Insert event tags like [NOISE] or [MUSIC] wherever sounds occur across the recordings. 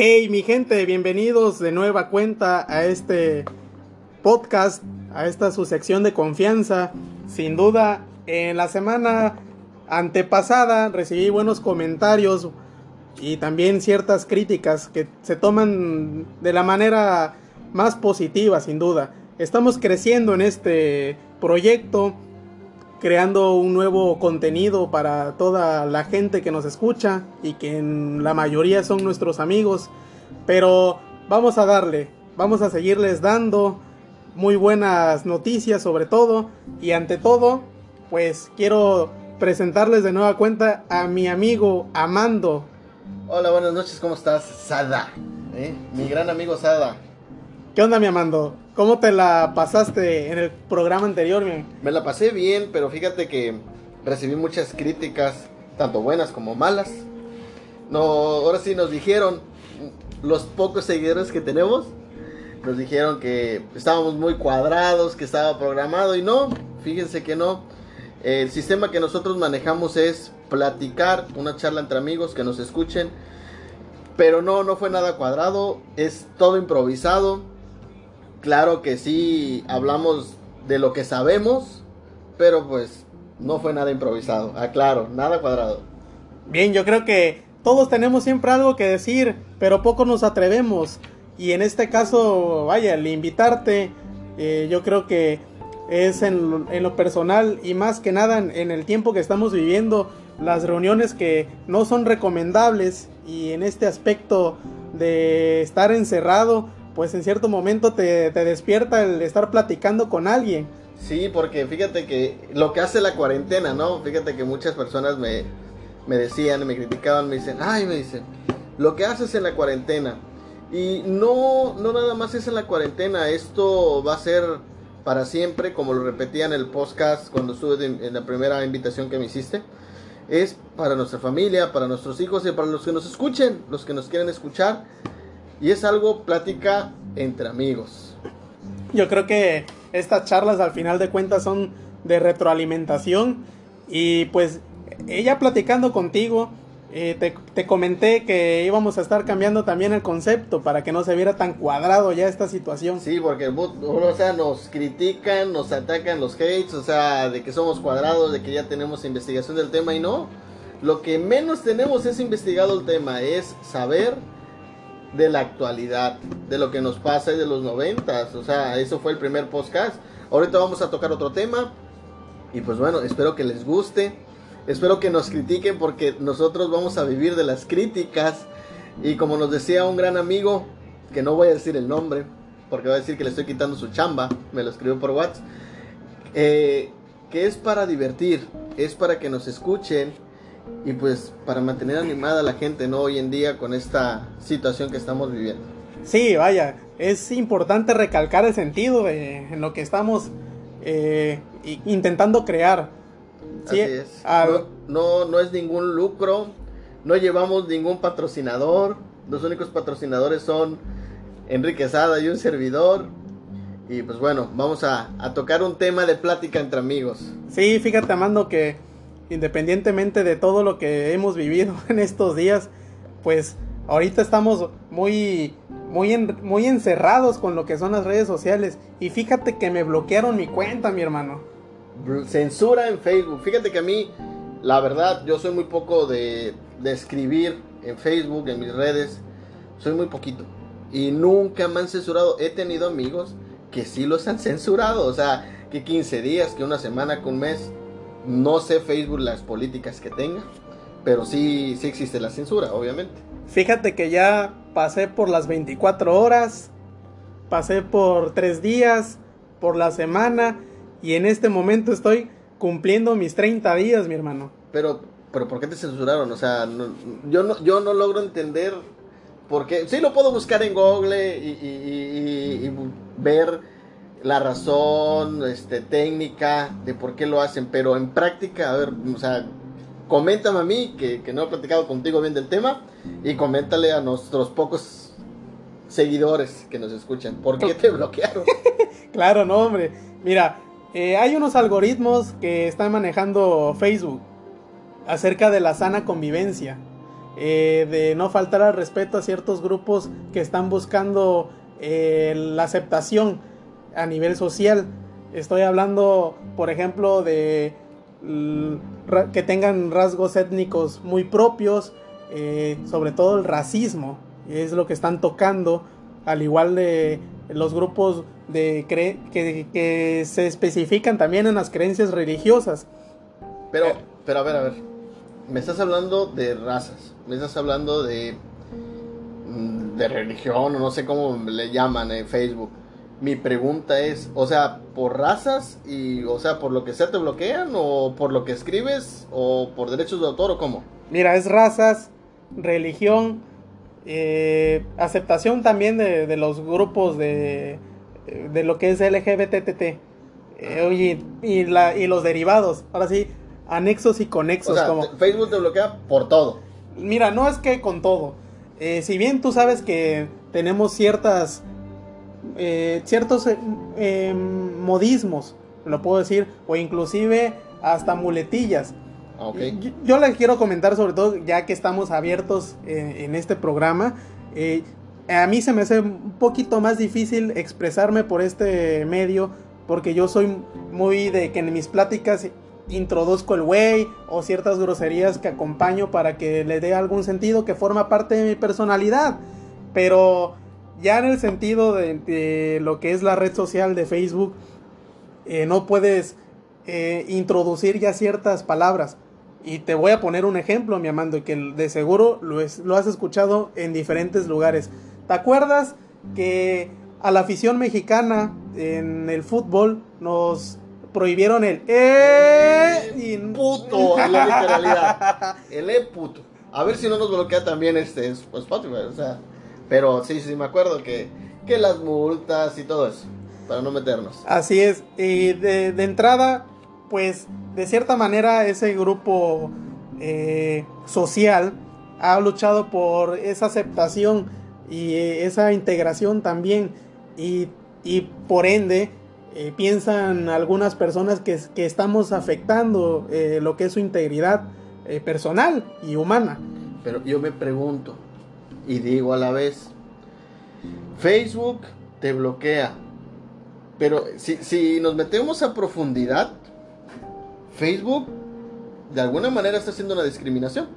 Hey, mi gente, bienvenidos de nueva cuenta a este podcast, a esta su sección de confianza. Sin duda, en la semana antepasada recibí buenos comentarios y también ciertas críticas que se toman de la manera más positiva, sin duda. Estamos creciendo en este proyecto, creando un nuevo contenido para toda la gente que nos escucha y que en la mayoría son nuestros amigos. Pero vamos a darle, vamos a seguirles dando muy buenas noticias sobre todo y ante todo, pues quiero presentarles de nueva cuenta a mi amigo Amando. Hola, buenas noches, ¿cómo estás? Sada, ¿eh? mi gran amigo Sada. ¿Qué onda, mi Amando? ¿Cómo te la pasaste en el programa anterior? Me la pasé bien, pero fíjate que recibí muchas críticas, tanto buenas como malas. No, ahora sí nos dijeron, los pocos seguidores que tenemos, nos dijeron que estábamos muy cuadrados, que estaba programado y no, fíjense que no. El sistema que nosotros manejamos es platicar, una charla entre amigos que nos escuchen, pero no, no fue nada cuadrado, es todo improvisado. Claro que sí hablamos de lo que sabemos, pero pues no fue nada improvisado, aclaro, nada cuadrado. Bien, yo creo que todos tenemos siempre algo que decir, pero poco nos atrevemos. Y en este caso, vaya, el invitarte, eh, yo creo que es en, lo personal y más que nada en, el tiempo que estamos viviendo, las reuniones que no son recomendables y en este aspecto de estar encerrado, pues en cierto momento te, te despierta el estar platicando con alguien. Sí, porque fíjate que lo que hace la cuarentena, ¿no? Fíjate que muchas personas me, me decían, me criticaban, me dicen, ay, me dicen, lo que haces en la cuarentena. Y no, no nada más es en la cuarentena, esto va a ser para siempre, como lo repetía en el podcast cuando estuve en la primera invitación que me hiciste. Es para nuestra familia, para nuestros hijos y para los que nos escuchen, los que nos quieren escuchar. Y es algo plática entre amigos. Yo creo que estas charlas al final de cuentas son de retroalimentación y pues ella platicando contigo, eh, te, te, comenté que íbamos a estar cambiando también el concepto para que no se viera tan cuadrado ya esta situación. Sí, porque o sea, nos critican, nos atacan los hates, o sea, de que somos cuadrados, de que ya tenemos investigación del tema y no. Lo que menos tenemos es investigado el tema, es saber de la actualidad, de lo que nos pasa y de los noventas. O sea, eso fue el primer podcast. Ahorita vamos a tocar otro tema. Y pues bueno, espero que les guste. Espero que nos critiquen porque nosotros vamos a vivir de las críticas. Y como nos decía un gran amigo, que no voy a decir el nombre, porque va a decir que le estoy quitando su chamba, me lo escribió por WhatsApp, eh, que es para divertir, es para que nos escuchen y pues para mantener animada a la gente, ¿no? Hoy en día con esta situación que estamos viviendo. Sí, vaya, es importante recalcar el sentido de, en lo que estamos eh, intentando crear. Sí, Así es. No, no es ningún lucro, no llevamos ningún patrocinador. Los únicos patrocinadores son Enrique Sada y un servidor. Y pues bueno, vamos a, a, tocar un tema de plática entre amigos. Sí, fíjate, Amando, que independientemente de todo lo que hemos vivido [LAUGHS] en estos días, pues ahorita estamos muy, muy, en, muy encerrados con lo que son las redes sociales. Y fíjate que me bloquearon mi cuenta, mi hermano censura en Facebook. Fíjate que a mí, la verdad, yo soy muy poco de, de, escribir en Facebook, en mis redes. Soy muy poquito. Y nunca me han censurado. He tenido amigos que sí los han [LAUGHS] censurado. O sea, que 15 días, que una semana, que un mes. No sé Facebook las políticas que tenga. Pero sí, sí existe la censura, obviamente. Fíjate que ya pasé por las 24 horas. Pasé por 3 días. Por la semana y en este momento estoy cumpliendo mis 30 días, mi hermano. Pero, pero ¿por qué te censuraron? O sea, no, yo, no, yo no logro entender por qué. Sí, lo puedo buscar en Google y, y, y, y, ver la razón este, técnica de por qué lo hacen, pero en práctica, a ver, o sea, coméntame a mí, que, que no he platicado contigo bien del tema, y coméntale a nuestros pocos seguidores que nos escuchan, ¿por qué te bloquearon? [LAUGHS] claro, no, hombre. Mira, eh, hay unos algoritmos que están manejando Facebook acerca de la sana convivencia. eh, de no faltar al respeto a ciertos grupos que están buscando eh, la aceptación a nivel social. Estoy hablando, por ejemplo, de que tengan rasgos étnicos muy propios, eh, sobre todo el racismo, es lo que están tocando, al igual de los grupos de que, que, se especifican también en las creencias religiosas. Pero, pero a ver, a ver, me estás hablando de razas, me estás hablando de, mm, de religión, o no sé cómo le llaman en Facebook. Mi pregunta es, o sea, por razas y, o sea, por lo que sea te bloquean o por lo que escribes o por derechos de autor o cómo? Mira, es razas, religión, eh, aceptación también de, los grupos de, de lo que es LGBTT. Eh, oye, y, la, y los derivados. Ahora sí, anexos y conexos. como... Facebook te bloquea por todo. Mira, no es que con todo. Eh, si bien tú sabes que tenemos ciertas eh, ciertos eh, em, modismos, lo puedo decir, o inclusive hasta muletillas. Ah, yo, les quiero comentar sobre todo, ya que estamos abiertos en este programa, a mí se me hace un poquito más difícil expresarme por este medio, porque yo soy muy de que en mis pláticas introduzco el güey o ciertas groserías que acompaño para que le dé algún sentido que forma parte de mi personalidad. Pero ya en el sentido de, lo que es la red social de Facebook, eh, no puedes eh, introducir ya ciertas palabras. Y te voy a poner un ejemplo, mi amando, que de seguro lo, lo has escuchado en diferentes lugares. ¿Te acuerdas que a la afición mexicana en el fútbol nos prohibieron el e y puto la literalidad. El e puto. A ver si no nos bloquea también este Spotify, o sea, pero sí, sí me acuerdo que que las multas y todo eso para no meternos. Así es. Y de, entrada, pues de cierta manera ese grupo eh, social ha luchado por esa aceptación y eh, esa integración también y, y por ende eh, piensan algunas personas que, estamos afectando eh, lo que es su integridad eh, personal y humana. Pero yo me pregunto y digo a la vez, Facebook te bloquea, pero si, si nos metemos a profundidad, Facebook de alguna manera está haciendo una discriminación.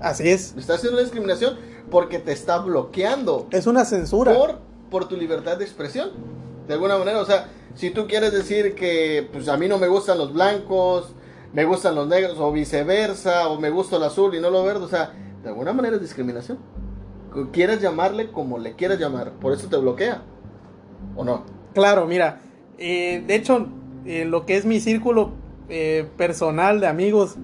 Así es. Está haciendo una discriminación porque te está bloqueando. Es una censura. Por, por tu libertad de expresión. De alguna manera, o sea, si tú quieres decir que pues a mí no me gustan los blancos, me gustan los negros o viceversa, o me gusta el azul y no lo verde, o sea, de alguna manera es discriminación. Quieres llamarle como le quieras llamar, por eso te bloquea. ¿O no? Claro, mira, eh, de hecho, eh, lo que es mi círculo eh, personal de amigos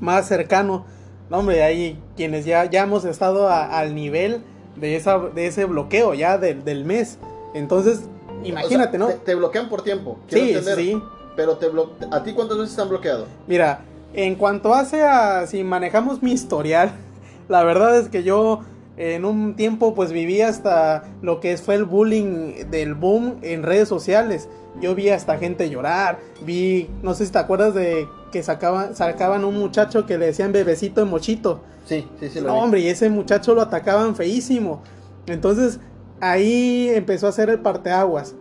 más cercano, no, hombre, hay quienes ya, ya hemos estado al nivel de, esa, de ese bloqueo ya del mes. Entonces, Imagínate, ¿no? Te, bloquean por tiempo. sí, sí. Pero te ¿a ti cuántas veces te han bloqueado? Mira, en cuanto hace a si manejamos mi historial, [LAUGHS] la verdad es que yo en un tiempo pues viví hasta lo que fue el bullying del boom en redes sociales. Yo vi hasta gente llorar, vi, no sé si te acuerdas de que sacaban, sacaban un muchacho que le decían bebecito de mochito. Sí, sí, sí. Lo no, hombre, y ese muchacho lo atacaban feísimo. Entonces, ahí empezó a hacer el parteaguas.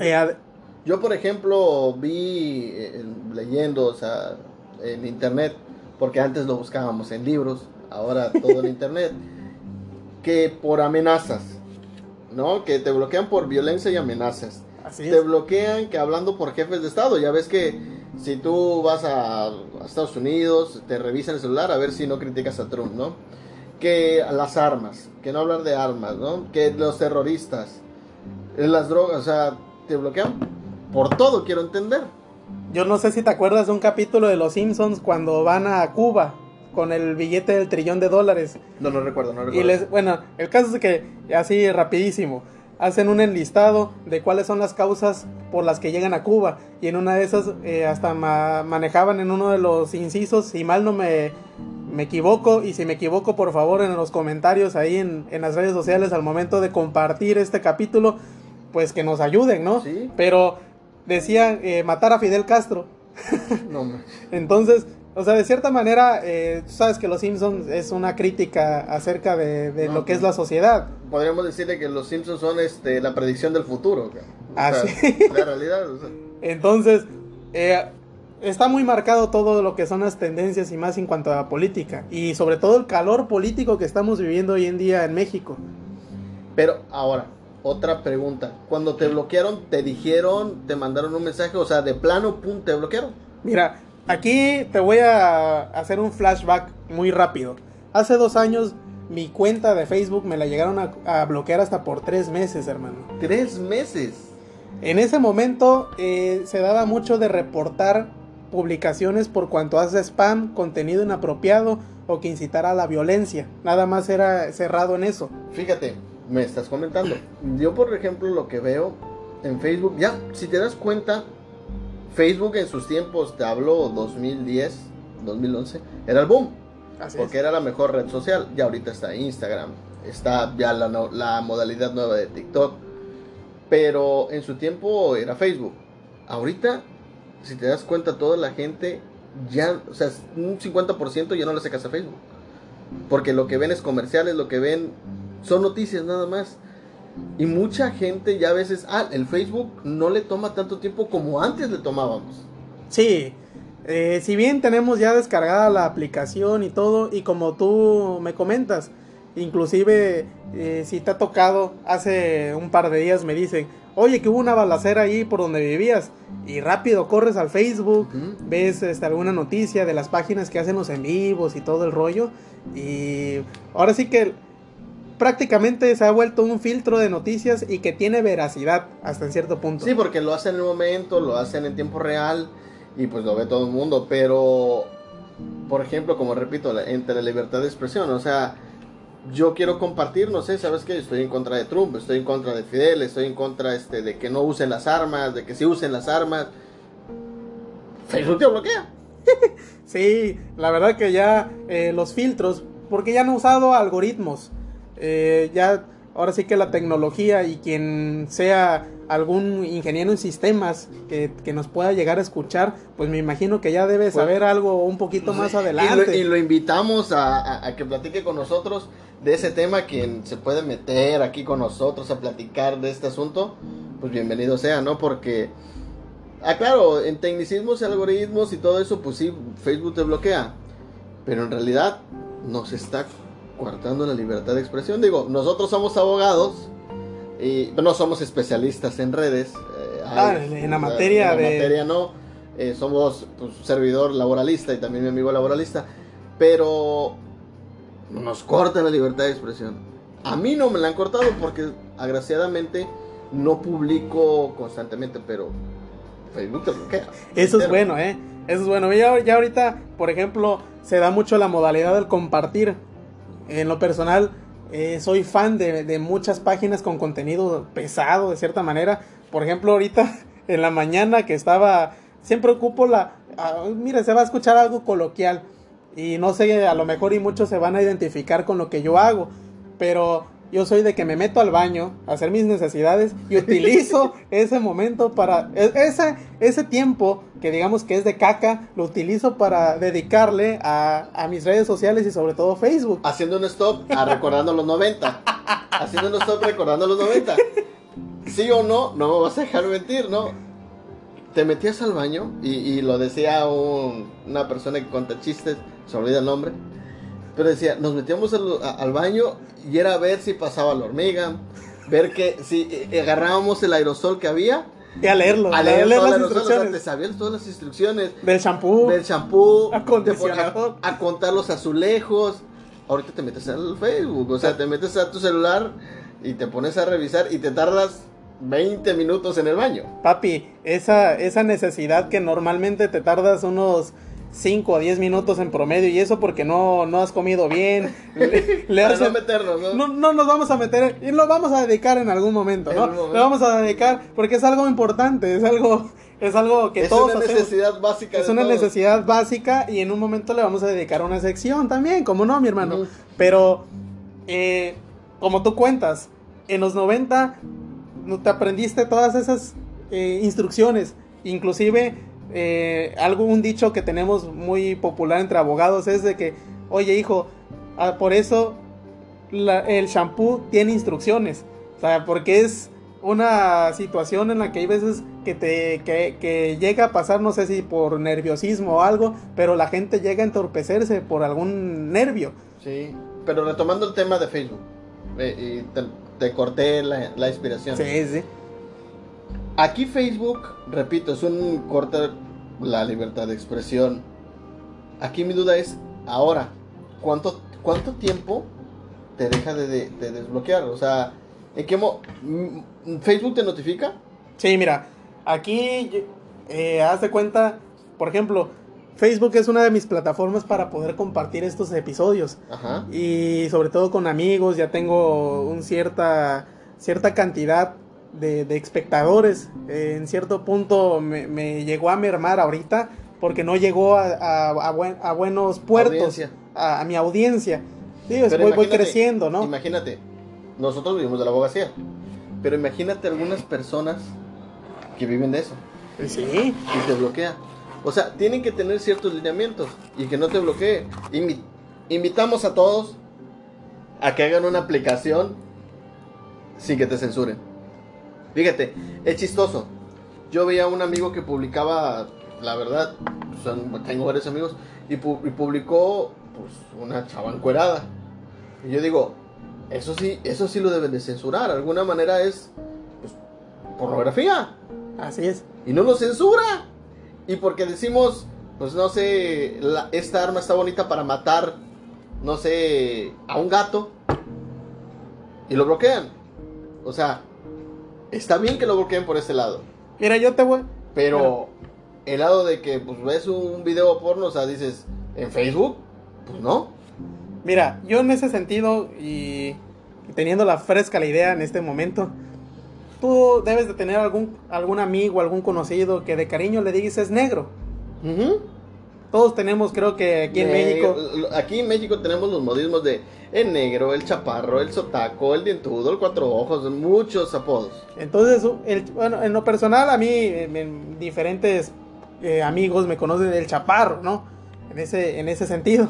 Eh, yo, por ejemplo, vi eh, leyendo, o sea, en internet, porque antes lo buscábamos en libros, ahora todo en [LAUGHS] internet, que por amenazas, ¿no? Que te bloquean por violencia y amenazas. Así te bloquean que hablando por jefes de Estado, ya ves que si tú vas a, a Estados Unidos, te revisan el celular a ver si no criticas a Trump, ¿no? que las armas, que no hablar de armas, ¿no? Que los terroristas, las drogas, o sea, te bloquean por todo, quiero entender. Yo no sé si te acuerdas de un capítulo de Los Simpsons cuando van a Cuba con el billete del trillón de dólares. No lo recuerdo, no recuerdo. Y les, bueno, el caso es que así rapidísimo hacen un enlistado de cuáles son las causas por las que llegan a Cuba y en una de esas eh, hasta manejaban en uno de los incisos si mal no me me equivoco y si me equivoco por favor en los comentarios ahí en, las redes sociales al momento de compartir este capítulo pues que nos ayuden, ¿no? Sí. Pero decía eh, matar a Fidel Castro. no, [LAUGHS] Entonces, O sea, de cierta manera, eh, tú sabes que Los Simpsons es una crítica acerca de, de No, lo que es pues, la sociedad. Podríamos decirle que los Simpsons son este, la predicción del futuro. Ah, sea, sí. La realidad. o sea, Entonces, eh, está muy marcado todo lo que son las tendencias y más en cuanto a la política. Y sobre todo el calor político que estamos viviendo hoy en día en México. Pero ahora, otra pregunta. Cuando te bloquearon, te dijeron, te mandaron un mensaje, o sea, de plano, pum, te bloquearon. Mira, aquí te voy a hacer un flashback muy rápido. Hace dos años mi cuenta de Facebook me la llegaron a, a bloquear hasta por tres meses, hermano. Tres meses. En ese momento eh, se daba mucho de reportar publicaciones por cuanto hace spam, contenido inapropiado o que incitara a la violencia. Nada más era cerrado en eso. Fíjate, me estás comentando. Yo, por ejemplo, lo que veo en Facebook, ya, si te das cuenta, Facebook en sus tiempos, te hablo 2010, 2011, era el boom. Así Porque era la mejor red social. Ya ahorita está Instagram. Está ya la, la modalidad nueva de TikTok. Pero en su tiempo era Facebook. Ahorita, si te das cuenta, toda la gente ya, o sea, un 50% ya no le hace caso a Facebook. Porque lo que ven es comerciales, lo que ven son noticias nada más. Y mucha gente ya a veces, ah, el Facebook no le toma tanto tiempo como antes le tomábamos. Sí, eh, si bien tenemos ya descargada la aplicación y todo, y como tú me comentas, inclusive eh, si te ha tocado, hace un par de días me dicen, oye que hubo una balacera ahí por donde vivías, y rápido corres al Facebook, ves este, alguna noticia de las páginas que hacen los en vivos y todo el rollo, y ahora sí que prácticamente se ha vuelto un filtro de noticias y que tiene veracidad hasta en cierto punto. Sí, porque lo hacen en el momento, lo hacen en tiempo real y pues lo ve todo el mundo, pero por ejemplo, como repito, la- entre la libertad de expresión, o sea, yo quiero compartir, no sé, ¿sabes qué? Estoy en contra de Trump, estoy en contra de Fidel, estoy en contra este de que no usen las armas, de que sí usen las armas. Facebook te bloquea. [LAUGHS] Sí, la verdad que ya eh, los filtros, porque ya han usado algoritmos, eh, ya ahora sí que la tecnología y quien sea algún ingeniero en sistemas que, que nos pueda llegar a escuchar, pues me imagino que ya debe saber algo un poquito más Y lo, adelante. y lo invitamos a, a- a que platique con nosotros de ese tema, quien se puede meter aquí con nosotros a platicar de este asunto, pues bienvenido sea, ¿no? Porque, ah, claro, en tecnicismos y algoritmos y todo eso, pues sí, Facebook te bloquea, pero en realidad nos está coartando la libertad de expresión. Digo, nosotros somos abogados y no somos especialistas en redes. eh, Ah, hay- en- la materia en la de- materia no. eh, somos pues, servidor laboralista y también mi amigo laboralista. Pero nos cortan la libertad de expresión. A mí no me la han cortado porque agraciadamente no publico constantemente, pero Facebook te bloquea. Eso es bueno, ¿eh? Eso es bueno. Ya, ya ahorita, por ejemplo, se da mucho la modalidad del compartir. En lo personal, eh, soy fan de, muchas páginas con contenido pesado, de cierta manera. Por ejemplo, ahorita [LAUGHS] en la mañana que estaba, siempre ocupo la... ah, mira, se va a escuchar algo coloquial. Y no sé, a lo mejor y muchos se van a identificar con lo que yo hago. Pero yo soy de que me meto al baño a hacer mis necesidades y utilizo [LAUGHS] ese momento para... e- Ese, ese tiempo que digamos que es de caca, lo utilizo para dedicarle a, a mis redes sociales y sobre todo Facebook. Haciendo un stop a recordando los 90. Haciendo un stop recordando los 90. Sí o no, no me vas a dejar mentir, ¿no? Te metías al baño y, y lo decía un- una persona que cuenta chistes, se olvida el nombre. Pero decía, nos metíamos al, a- al baño y era ver si pasaba la hormiga, ver que si eh, agarrábamos el aerosol que había, Y a leerlo, a a leer el las aerosol, o sea, te instrucciones sabías todas las instrucciones del shampoo. del shampoo, Acondicionador. [LAUGHS] a, a contar los azulejos. Ahorita te metes al Facebook, o sea, te metes a tu celular y te pones a revisar y te tardas 20 minutos en el baño. Papi, esa, esa necesidad que normalmente te tardas unos 5 o 10 minutos en promedio y eso porque no, no has comido bien. [LAUGHS] le- le Para no meternos, ¿no? no, no nos vamos a meter y lo vamos a dedicar en algún momento, En ¿no? momento. Lo vamos a dedicar porque es algo importante, es algo, es algo que es todos una hacemos. necesidad básica. Es una todos. necesidad básica y en un momento le vamos a dedicar una sección también, como no, mi hermano. Pero, eh, como tú cuentas, en los 90 no te aprendiste todas esas eh, instrucciones. Inclusive eh, algo, un dicho que tenemos muy popular entre abogados es de que, oye hijo, ah, por eso el shampoo tiene instrucciones. O sea, porque es una situación en la que hay veces que te que, llega a pasar, no sé si por nerviosismo o algo, pero la gente llega a entorpecerse por algún nervio. Sí, pero retomando el tema de Facebook, eh, y te, corté la, la, inspiración. Sí, sí. Aquí Facebook, repito, es un corte la libertad de expresión. Aquí mi duda es, ahora, ¿cuánto, cuánto tiempo te deja de, desbloquear? O sea, ¿en qué mo ¿Facebook te notifica? Sí, mira, aquí eh, haz de cuenta, por ejemplo, Facebook es una de mis plataformas para poder compartir estos episodios. Ajá. Y sobre todo con amigos, ya tengo un cierta, cierta cantidad de, de espectadores. en cierto punto me, llegó a mermar ahorita porque no llegó a, a, buenos puertos, a, mi audiencia. Sí, voy, voy, creciendo, ¿no? Imagínate, nosotros vivimos de la abogacía, pero imagínate algunas personas que viven de eso. Sí. Y te bloquea. O sea, tienen que tener ciertos lineamientos y que no te bloquee. invitamos a todos a que hagan una aplicación sin que te censuren. Fíjate, es chistoso. Yo veía a un amigo que publicaba, la verdad, tengo varios amigos, y, publicó pues, una chava encuerada. Y yo digo, eso sí, eso sí lo deben de censurar. De alguna manera es pues, pornografía. Así es. Y no lo censura. Y porque decimos, pues no sé, esta arma está bonita para matar, no sé, a un gato. Y lo bloquean. O sea, está bien que lo bloqueen por ese lado. Mira, yo te voy. Pero el lado de que pues ves un video porno, o sea, dices, en Facebook, pues no. Mira, yo en ese sentido y teniendo la fresca la idea en este momento, tú debes de tener algún, algún amigo, algún conocido que de cariño le digas es negro. Todos tenemos, creo que aquí en México. Aquí en México tenemos los modismos de el negro, el chaparro, el sotaco, el dientudo, el cuatro ojos, muchos apodos. Entonces, bueno, en lo personal, a mí, diferentes eh, amigos me conocen el chaparro, ¿no? En ese, en ese sentido.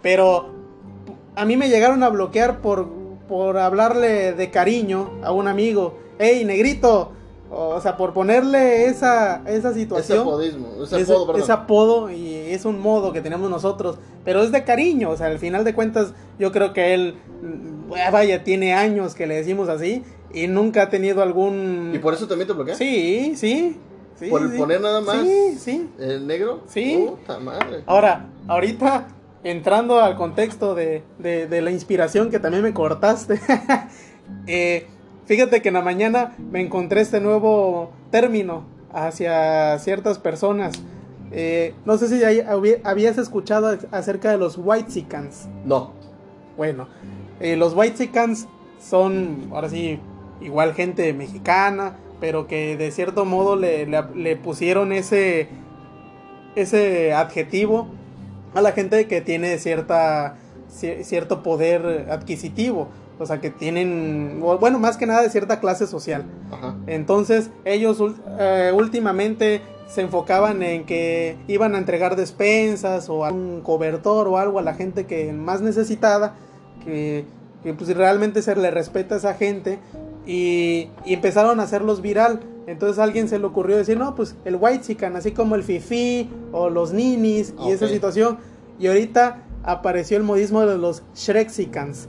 Pero a mí me llegaron a bloquear por, por hablarle de cariño a un amigo. ¡Ey, negrito! O sea, por ponerle esa, esa situación. Ese apodismo, ese apodo. Ese apodo y es un modo que tenemos nosotros. Pero es de cariño, o sea, al final de cuentas, yo creo que él, mm, vaya, tiene años que le decimos así y nunca ha tenido algún. ¿Y por eso también te bloquea? Sí, sí. sí ¿Por poner nada más? Sí, sí. ¿El negro? Sí. Puta madre. Ahora, ahorita, entrando al contexto de, de, de la inspiración que también me cortaste. [LAUGHS] eh Fíjate que en la mañana me encontré este nuevo término hacia ciertas personas. Eh, no sé si habías escuchado acerca de los Whitesicans. No. Bueno, eh, los Whitesicans son, ahora sí, igual gente mexicana, pero que de cierto modo le, le pusieron ese, ese adjetivo a la gente que tiene cierta, cierto poder adquisitivo. O sea, que tienen, bueno, más que nada de cierta clase social. Entonces, ellos eh, últimamente se enfocaban en que iban a entregar despensas o un cobertor o algo a la gente que más necesitada, que, pues realmente se le respeta a esa gente y, empezaron a hacerlos viral. Entonces a alguien se le ocurrió decir, no, pues el white chican, así como el fifi o los ninis y esa situación. Y ahorita apareció el modismo de los shrexicans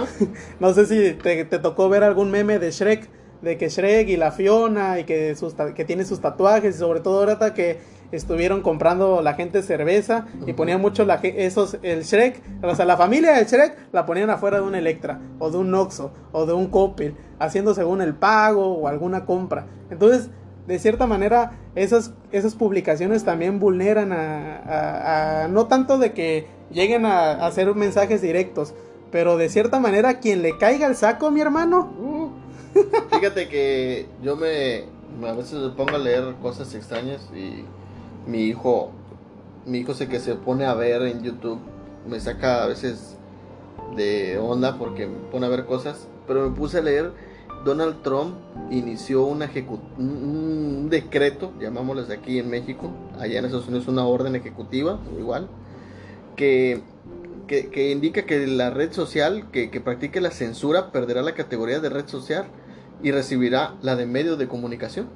[LAUGHS] no sé si te, tocó ver algún meme de Shrek, de que Shrek y la Fiona y que, que tiene sus tatuajes y sobre todo ahorita que estuvieron comprando la gente cerveza y ponían mucho la, esos, el Shrek, o sea, la familia del Shrek la ponían afuera de un Electra o de un Oxxo o de un Coppel, haciendo según el pago o alguna compra. Entonces, de cierta manera, esas, esas publicaciones también vulneran a, no tanto de que lleguen a hacer mensajes directos, pero de cierta manera, quien le caiga el saco, mi hermano. Uh, fíjate que yo me, a veces me pongo a leer cosas extrañas y mi hijo, mi hijo sé que se pone a ver en YouTube, me saca a veces de onda porque me pone a ver cosas, pero me puse a leer Donald Trump inició un decreto, llamámosles aquí en México, allá en Estados Unidos una orden ejecutiva, igual, que, que, indica que la red social que, que practique la censura perderá la categoría de red social y recibirá la de medio de comunicación.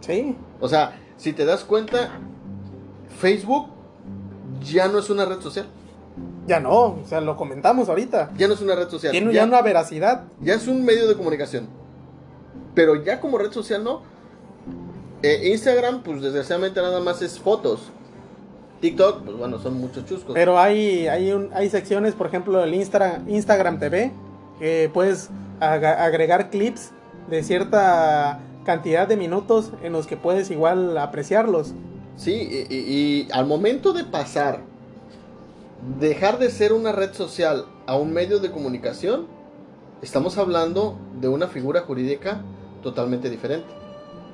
Sí. O sea, si te das cuenta, Facebook ya no es una red social. Ya no, o sea, lo comentamos ahorita. Ya no es una red social. Tiene ya, una veracidad. Ya es un medio de comunicación. Pero ya como red social no. Eh, Instagram, pues desgraciadamente nada más es fotos. TikTok, pues bueno, son muchos chuscos. Pero hay, hay, un, hay secciones, por ejemplo, el Insta, Instagram TV, que puedes agregar clips de cierta cantidad de minutos en los que puedes igual apreciarlos. Sí, y, al momento de pasar, dejar de ser una red social a un medio de comunicación, estamos hablando de una figura jurídica totalmente diferente.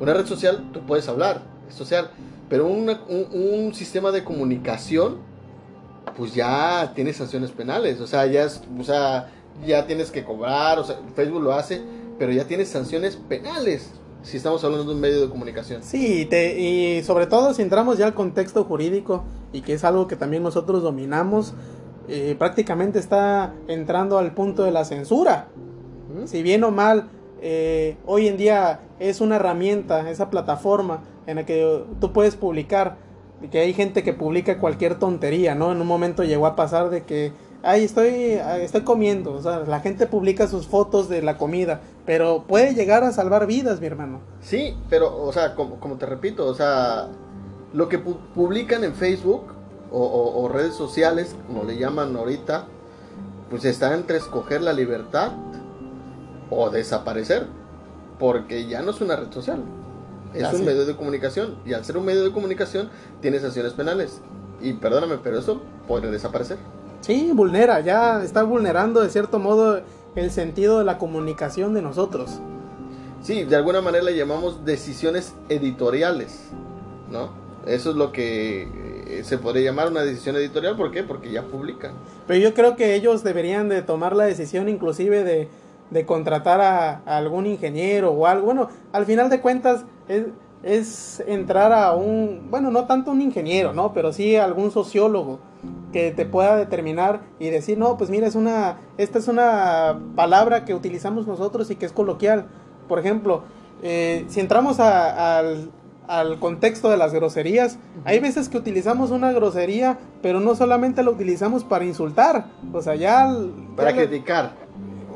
Una red social, tú puedes hablar, es social, pero un, un, sistema de comunicación, pues ya tiene sanciones penales, o sea, ya es, o sea, ya tienes que cobrar, o sea, Facebook lo hace, pero ya tienes sanciones penales si estamos hablando de un medio de comunicación. Sí, te, y sobre todo si entramos ya al contexto jurídico y que es algo que también nosotros dominamos, eh, prácticamente está entrando al punto de la censura. Si bien o mal, eh, hoy en día es una herramienta, esa plataforma en la que tú puedes publicar, que hay gente que publica cualquier tontería, ¿no? En un momento llegó a pasar de que ay, estoy, estoy comiendo. O sea, la gente publica sus fotos de la comida, pero puede llegar a salvar vidas, mi hermano. Sí, pero, o sea, como, como te repito, o sea, lo que publican en Facebook o, redes sociales, como le llaman ahorita, pues está entre escoger la libertad o desaparecer, porque ya no es una red social. Es un medio de comunicación y al ser un medio de comunicación tiene sanciones penales. Y perdóname, pero eso puede desaparecer. Sí, vulnera, ya está vulnerando de cierto modo el sentido de la comunicación de nosotros. Sí, de alguna manera le llamamos decisiones editoriales, ¿no? Eso es lo que eh, se podría llamar una decisión editorial, ¿por qué? Porque ya publican. Pero yo creo que ellos deberían de tomar la decisión inclusive de, de contratar a, algún ingeniero o algo. Bueno, al final de cuentas es, es entrar a un, bueno, no tanto un ingeniero, ¿no? Pero sí algún sociólogo que te pueda determinar y decir, no, pues mira, es una, esta es una palabra que utilizamos nosotros y que es coloquial. Por ejemplo, eh, si entramos al, al, contexto de las groserías, hay veces que utilizamos una grosería, pero no solamente la utilizamos para insultar, o sea, ya... Para criticar.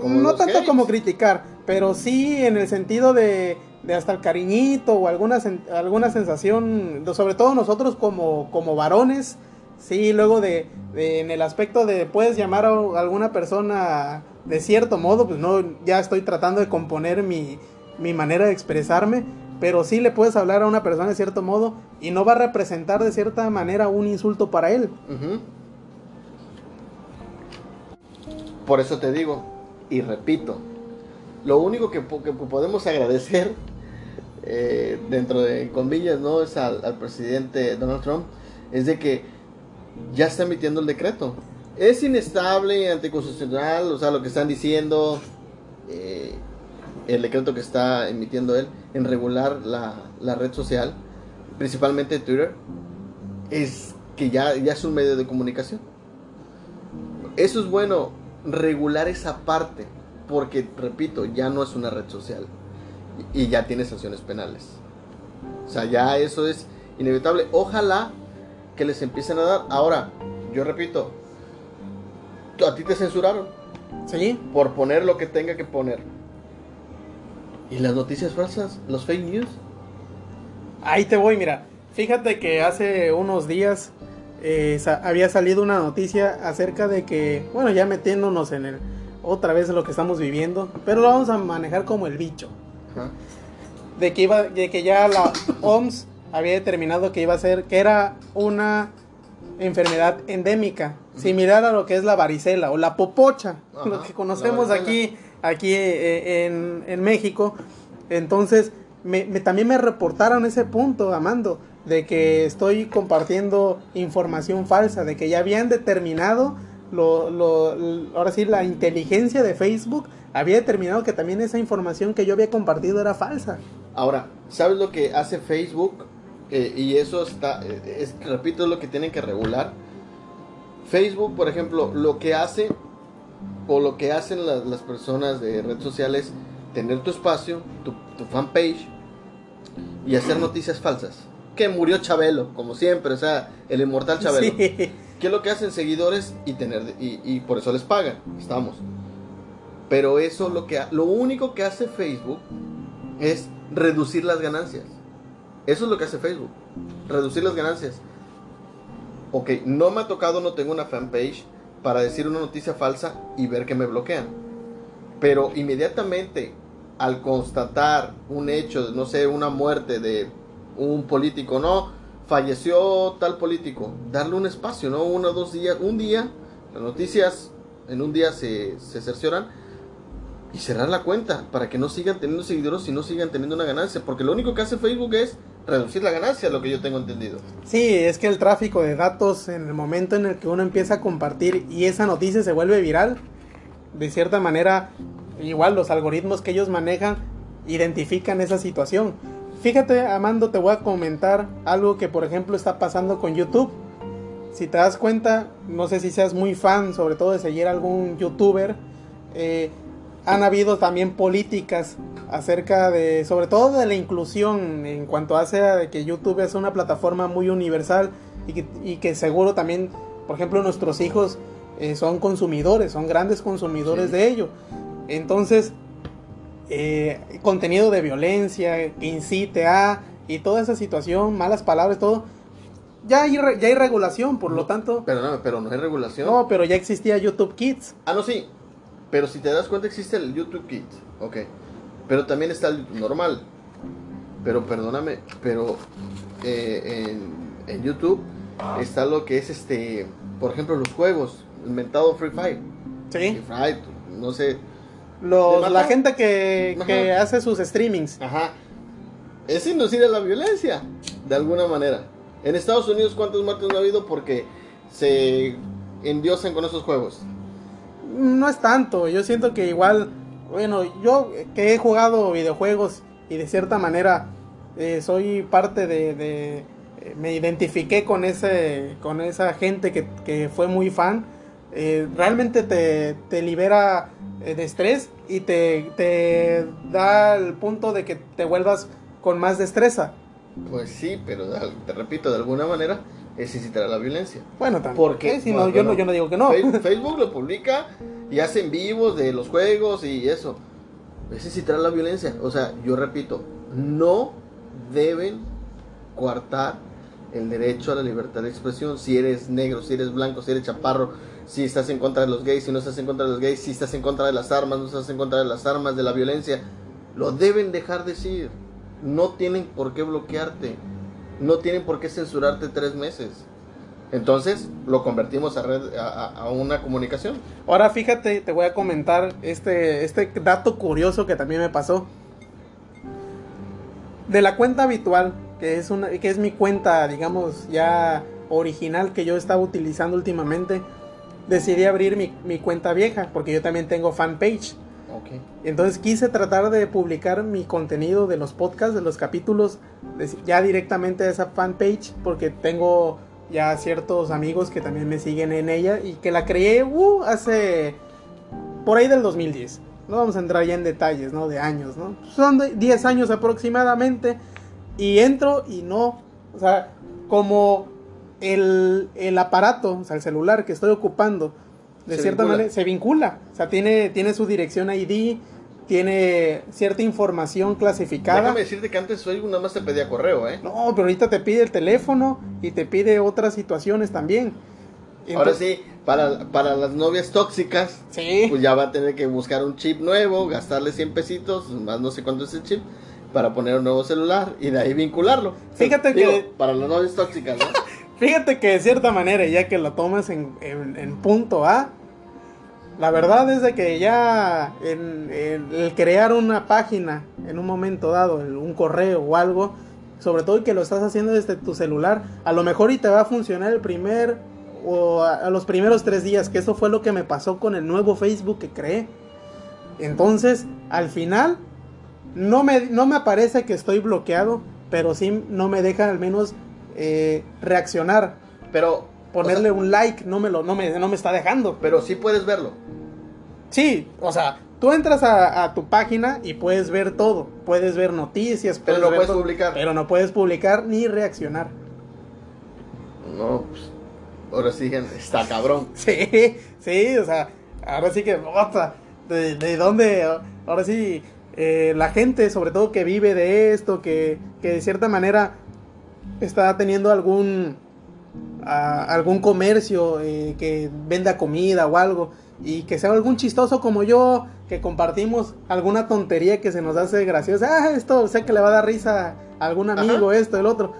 no tanto como criticar, pero sí en el sentido de, de hasta el cariñito o alguna, alguna sensación, sobre todo nosotros como, como varones, Sí, luego de, en el aspecto de puedes llamar a alguna persona de cierto modo, pues no, ya estoy tratando de componer mi, mi manera de expresarme, pero sí le puedes hablar a una persona de cierto modo y no va a representar de cierta manera un insulto para él. Por eso te digo, y repito, lo único que, podemos agradecer eh, dentro de comillas, ¿no? Es al, presidente Donald Trump, es de que ya está emitiendo el decreto. Es inestable, anticonstitucional, o sea, lo que están diciendo, eh, el decreto que está emitiendo él en regular la, red social, principalmente Twitter, es que ya, ya es un medio de comunicación. Eso es bueno, regular esa parte, porque, repito, ya no es una red social y ya tiene sanciones penales. O sea, ya eso es inevitable. Ojalá que les empiecen a dar. Ahora, yo repito, a ti te censuraron. Sí. Por poner lo que tenga que poner. ¿Y las noticias falsas? ¿Los fake news? Ahí te voy, mira. Fíjate que hace unos días eh, había salido una noticia acerca de que, bueno, ya metiéndonos en el otra vez lo que estamos viviendo, pero lo vamos a manejar como el bicho. De que iba, de que ya la OMS había determinado que iba a ser, que era una enfermedad endémica, similar a lo que es la varicela o la popocha, lo que conocemos aquí, aquí eh, en, México. Entonces, me, también me reportaron ese punto, Amando, de que estoy compartiendo información falsa, de que ya habían determinado lo, lo, ahora sí, la inteligencia de Facebook había determinado que también esa información que yo había compartido era falsa. Ahora, ¿sabes lo que hace Facebook? Eh, y eso está, eh, es, repito, es lo que tienen que regular. Facebook, por ejemplo, lo que hace o lo que hacen las personas de redes sociales, tener tu espacio, tu, fanpage y hacer noticias falsas. Que murió Chabelo, como siempre, o sea, el inmortal Chabelo. ¿Qué es lo que hacen seguidores y tener y, y, por eso les pagan? Estamos. Pero eso lo que lo único que hace Facebook es reducir las ganancias. Eso es lo que hace Facebook. Reducir las ganancias. Ok, no me ha tocado, no tengo una fanpage para decir una noticia falsa y ver que me bloquean. Pero inmediatamente al constatar un hecho, no sé, una muerte de un político, no, falleció tal político, darle un espacio, ¿no? Uno dos días, un día, las noticias en un día se, se cercioran y cerrar la cuenta para que no sigan teniendo seguidores y no sigan teniendo una ganancia. Porque lo único que hace Facebook es reducir la ganancia, lo que yo tengo entendido. Sí, es que el tráfico de datos en el momento en el que uno empieza a compartir y esa noticia se vuelve viral, de cierta manera, igual los algoritmos que ellos manejan identifican esa situación. Fíjate, Amando, te voy a comentar algo que por ejemplo está pasando con YouTube. Si te das cuenta, no sé si seas muy fan, sobre todo de seguir algún youtuber, eh, han habido también políticas acerca de, sobre todo de la inclusión en cuanto a que YouTube es una plataforma muy universal y que, seguro también, por ejemplo, nuestros hijos eh, son consumidores, son grandes consumidores de ello. Entonces, eh, contenido de violencia, que incite a, y toda esa situación, malas palabras, todo, ya hay, ya hay regulación, por lo tanto... Pero no, pero no hay regulación. No, pero ya existía YouTube Kids. Ah, no, sí, pero si te das cuenta existe el YouTube Kids, ok. Pero también está el normal. Pero perdóname, pero eh, en, YouTube está lo que es este, por ejemplo, los juegos, inventado Free Fire. Sí. Free Fire, no sé. Los, la gente que, que hace sus streamings. Ajá. Es inducir a la violencia, de alguna manera. En Estados Unidos, ¿cuántos muertos no ha habido? Porque se endiosan con esos juegos no es tanto. Yo siento que igual, bueno, yo que he jugado videojuegos y de cierta manera eh, soy parte de, de eh, me identifiqué con ese, con esa gente que, que fue muy fan. Eh, realmente te, te libera de estrés y te, te da el punto de que te vuelvas con más destreza. Pues sí, pero te repito, de alguna manera es incitar la violencia. Bueno, también. Porque, si no, yo, no, yo no digo que no. [LAUGHS] Facebook lo publica y hacen vivos de los juegos y eso. Es incitar la violencia. O sea, yo repito, no deben coartar el derecho a la libertad de expresión. Si eres negro, si eres blanco, si eres chaparro, si estás en contra de los gays, si no estás en contra de los gays, si estás en contra de las armas, no estás en contra de las armas, de la violencia. Lo deben dejar decir. No tienen por qué bloquearte no tienen por qué censurarte tres meses. Entonces lo convertimos a, red, a, una comunicación. Ahora fíjate, te voy a comentar este, este dato curioso que también me pasó. De la cuenta habitual, que es, una, que es mi cuenta, digamos, ya original que yo estaba utilizando últimamente, decidí abrir mi, mi cuenta vieja, porque yo también tengo fanpage. Entonces quise tratar de publicar mi contenido de los podcasts, de los capítulos, ya directamente a esa fanpage, porque tengo ya ciertos amigos que también me siguen en ella y que la creé uh, hace por ahí del 2010. No vamos a entrar ya en detalles, ¿no? De años, ¿no? Son 10 años aproximadamente y entro y no, o sea, como el, el aparato, o sea, el celular que estoy ocupando, de cierta manera se vincula. O sea, tiene, tiene su dirección ID, tiene cierta información clasificada. Déjame decirte que antes Facebook nada más te pedía correo, ¿eh? No, pero ahorita te pide el teléfono y te pide otras situaciones también. Ahora sí, para, para las novias tóxicas, pues ya va a tener que buscar un chip nuevo, gastarle 100 pesitos, más no sé cuánto es el chip, para poner un nuevo celular y de ahí vincularlo. Fíjate que... Para las novias tóxicas, ¿no? Fíjate que de cierta manera, ya que lo tomas en, punto A, la verdad es de que ya el crear una página en un momento dado, un correo o algo, sobre todo que lo estás haciendo desde tu celular, a lo mejor y te va a funcionar el primer o a, a los primeros tres días, que eso fue lo que me pasó con el nuevo Facebook que creé. Entonces, al final, no me, no me aparece que estoy bloqueado, pero sí no me deja al menos eh, reaccionar. Pero, Ponerle o sea, un like, no me, lo, no, me, no me está dejando. pero sí puedes verlo. Sí, o sea, tú entras a, a tu página y puedes ver todo. Puedes ver noticias, Pero no puedes todo, publicar. Pero no puedes publicar ni reaccionar. No, pues, ahora sí, está cabrón. [LAUGHS] Sí, sí, o sea, ahora sí que, ota, ¿de, de dónde? Ahora sí, eh, la gente, sobre todo que vive de esto, que, que de cierta manera está teniendo algún, algún comercio eh, que venda comida o algo, y que sea algún chistoso como yo, que compartimos alguna tontería que se nos hace graciosa, ah, esto sé que le va a dar risa a algún amigo, esto, el otro,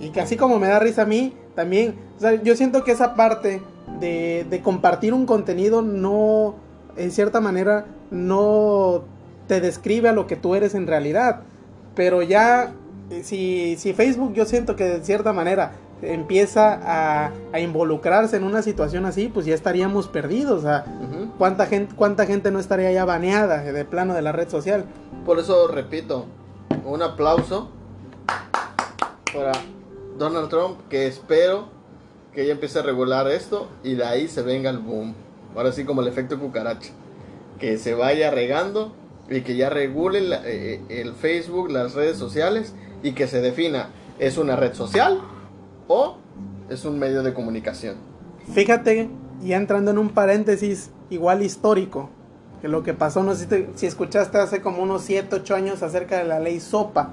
y que así como me da risa a mí, también, o sea, yo siento que esa parte de, de compartir un contenido no, en cierta manera, no te describe a lo que tú eres en realidad. Pero ya, si, si Facebook yo siento que de cierta manera empieza a, a involucrarse en una situación así, pues ya estaríamos perdidos. ¿cuánta gente, ¿cuánta gente no estaría ya baneada de plano de la red social? Por eso repito, un aplauso para Donald Trump, que espero que ya empiece a regular esto y de ahí se venga el boom. Ahora sí como el efecto cucaracha. Que se vaya regando y que ya regule la- eh, eh, el Facebook, las redes sociales y que se defina, ¿es una red social o es un medio de comunicación? Fíjate, ya entrando en un paréntesis igual histórico, que lo que pasó, no sé si, te- si escuchaste hace como unos 7, 8 años acerca de la ley SOPA.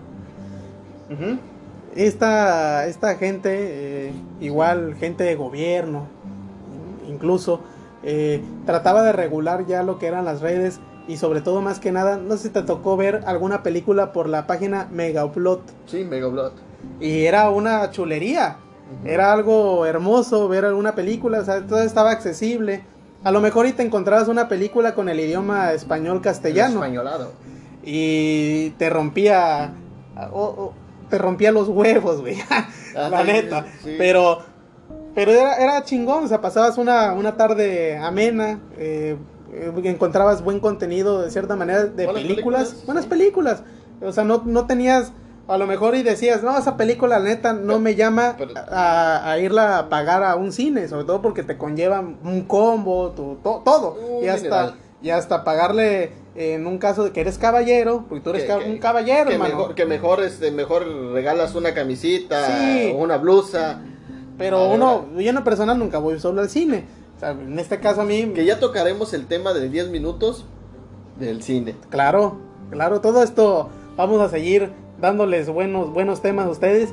Esta, esta gente, eh, igual gente de gobierno, incluso, eh, trataba de regular ya lo que eran las redes y sobre todo más que nada, no sé si te tocó ver alguna película por la página Mega Upload Sí, Mega Blood. y era una chulería, era algo hermoso ver alguna película, o sea, todo estaba accesible. A lo mejor y te encontrabas una película con el idioma español castellano Españolado. y te rompía o- o- te rompía los huevos, güey. [LAUGHS] la neta. sí. Pero pero era, era chingón, o sea, pasabas una, una tarde amena, eh, encontrabas buen contenido de cierta manera de Buenas películas, películas, buenas películas. O sea, no, no tenías a lo mejor y decías, no, esa película la neta no me llama pero- a, a irla a pagar a un cine, sobre todo porque te conlleva un combo, tu- to- todo. Y hasta, dineral. y hasta pagarle, eh, en un caso de que eres caballero, porque tú eres Que- ca- que- un caballero, que mejor, que mejor, este, mejor regalas una camisita Sí. o una blusa. Pero Ah, uno, yo en lo personal nunca voy solo al cine. O sea, en este caso a mí, Que ya tocaremos el tema de 10 minutos del cine. claro, claro, todo esto vamos a seguir dándoles buenos, buenos temas a ustedes.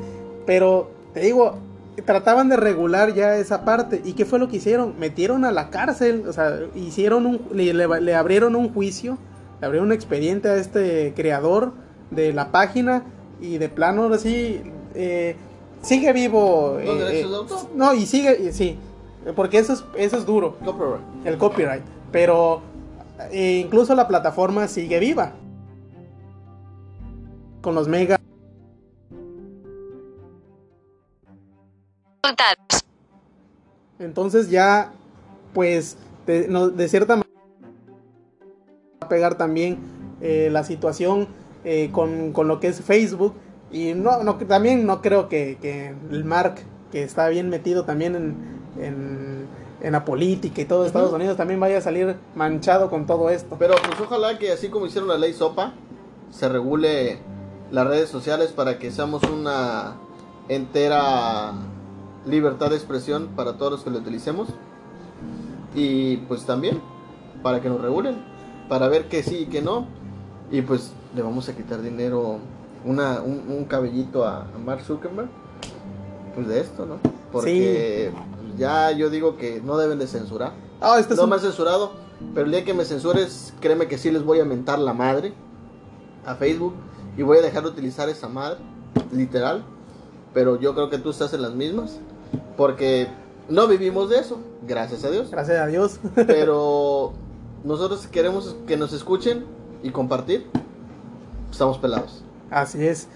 Pero te digo, trataban de regular ya esa parte. ¿Y qué fue lo que hicieron? Metieron a la cárcel, o sea, hicieron un, le, le- le abrieron un juicio, le abrieron un expediente a este creador de la página y de plano ahora sí eh, sigue vivo. ¿Los eh, derechos de eh, autor? No, y sigue, sí, porque eso es, eso es duro, Copyright. el copyright. Pero eh, incluso la plataforma sigue viva. Con los mega. Entonces ya, pues, de, no- de cierta manera va a pegar también eh, la situación eh, con, con lo que es Facebook. Y no, no también no creo que, que el Mark, que está bien metido también en, en, en la política y todo de Estados. Unidos, también vaya a salir manchado con todo esto. Pero pues ojalá que así como hicieron la ley SOPA, se regule las redes sociales para que seamos una entera libertad de expresión para todos los que lo utilicemos. Y pues también para que nos regulen, para ver que sí y que no. Y pues le vamos a quitar dinero, una, un, un cabellito a, Mark Zuckerberg. Pues de esto, ¿no? Porque ya yo digo que no deben de censurar. Ah, este es No un- me han censurado, pero el día que me censures, créeme que sí les voy a mentar la madre a Facebook y voy a dejar de utilizar esa madre, literal. Pero yo creo que tú estás en las mismas, porque no vivimos de eso, gracias a Dios. Gracias a Dios. [LAUGHS] Pero nosotros queremos que nos escuchen y compartir. Estamos pelados. Así es.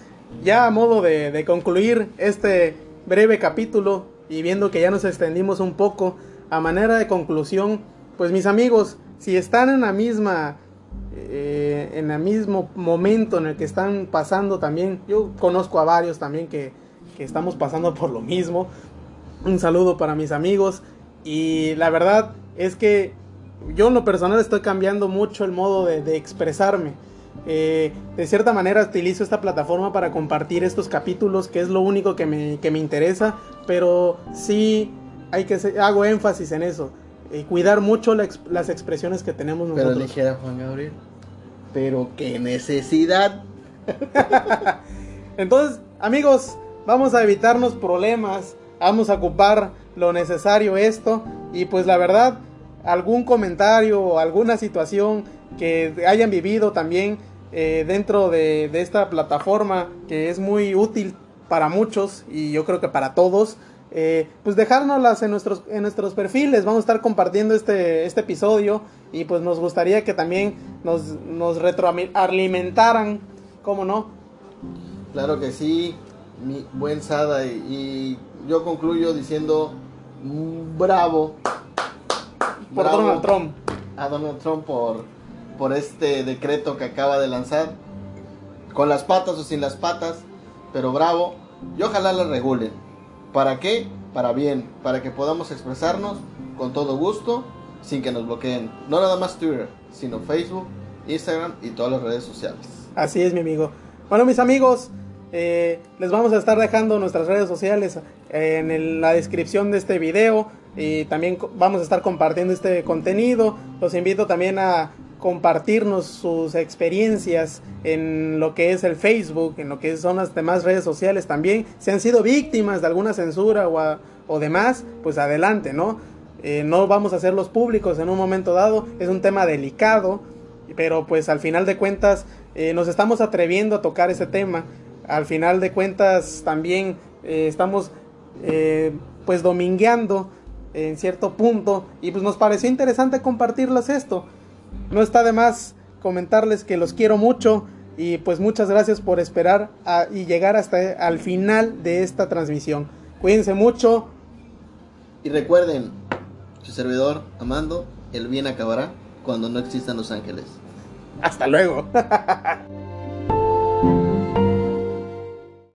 Ya a modo de, de concluir este breve capítulo y viendo que ya nos extendimos un poco, a manera de conclusión, pues mis amigos, si están en la misma eh, en el mismo momento en el que están pasando también, yo conozco a varios también que, que estamos pasando por lo mismo. Un saludo para mis amigos y la verdad es que yo en lo personal estoy cambiando mucho el modo de, expresarme. Eh, de cierta manera utilizo esta plataforma para compartir estos capítulos, que es lo único que me, que me interesa, pero sí hay que hago énfasis en eso. Eh, cuidar mucho las expresiones que tenemos nosotros. Pero ligera, Juan Gabriel. Pero qué necesidad. [LAUGHS] Entonces, amigos, vamos a evitarnos problemas, vamos a ocupar lo necesario esto y pues la verdad, algún comentario o alguna situación que hayan vivido también eh, dentro de, esta plataforma que es muy útil para muchos y yo creo que para todos. Eh, pues dejárnoslas en nuestros, en nuestros perfiles. Vamos a estar compartiendo este, este episodio y pues nos gustaría que también nos, nos retroalimentaran, ¿cómo no? Claro que sí, mi buen Sada y, yo concluyo diciendo mm, bravo. Por Donald Trump. A Donald Trump por, por este decreto que acaba de lanzar. Con las patas o sin las patas, pero bravo. Y ojalá la regulen. ¿Para qué? Para bien, para que podamos expresarnos con todo gusto sin que nos bloqueen. No nada más Twitter, sino Facebook, Instagram y todas las redes sociales. Así es, mi amigo. Bueno, mis amigos, eh, les vamos a estar dejando nuestras redes sociales en la descripción de este video y también vamos a estar compartiendo este contenido. Los invito también a compartirnos sus experiencias en lo que es el Facebook, en lo que son las demás redes sociales también. Si han sido víctimas de alguna censura o, o demás, pues adelante, ¿no? Eh, no vamos a hacerlos públicos en un momento dado, es un tema delicado, pero pues al final de cuentas eh, nos estamos atreviendo a tocar ese tema, al final de cuentas también eh, estamos pues domingueando en cierto punto y pues nos pareció interesante compartirles esto. No está de más comentarles que los quiero mucho y pues muchas gracias por esperar y llegar hasta al final de esta transmisión. Cuídense mucho. Y recuerden, su servidor, Amando, el bien acabará cuando no existan los ángeles. Hasta luego. [LAUGHS]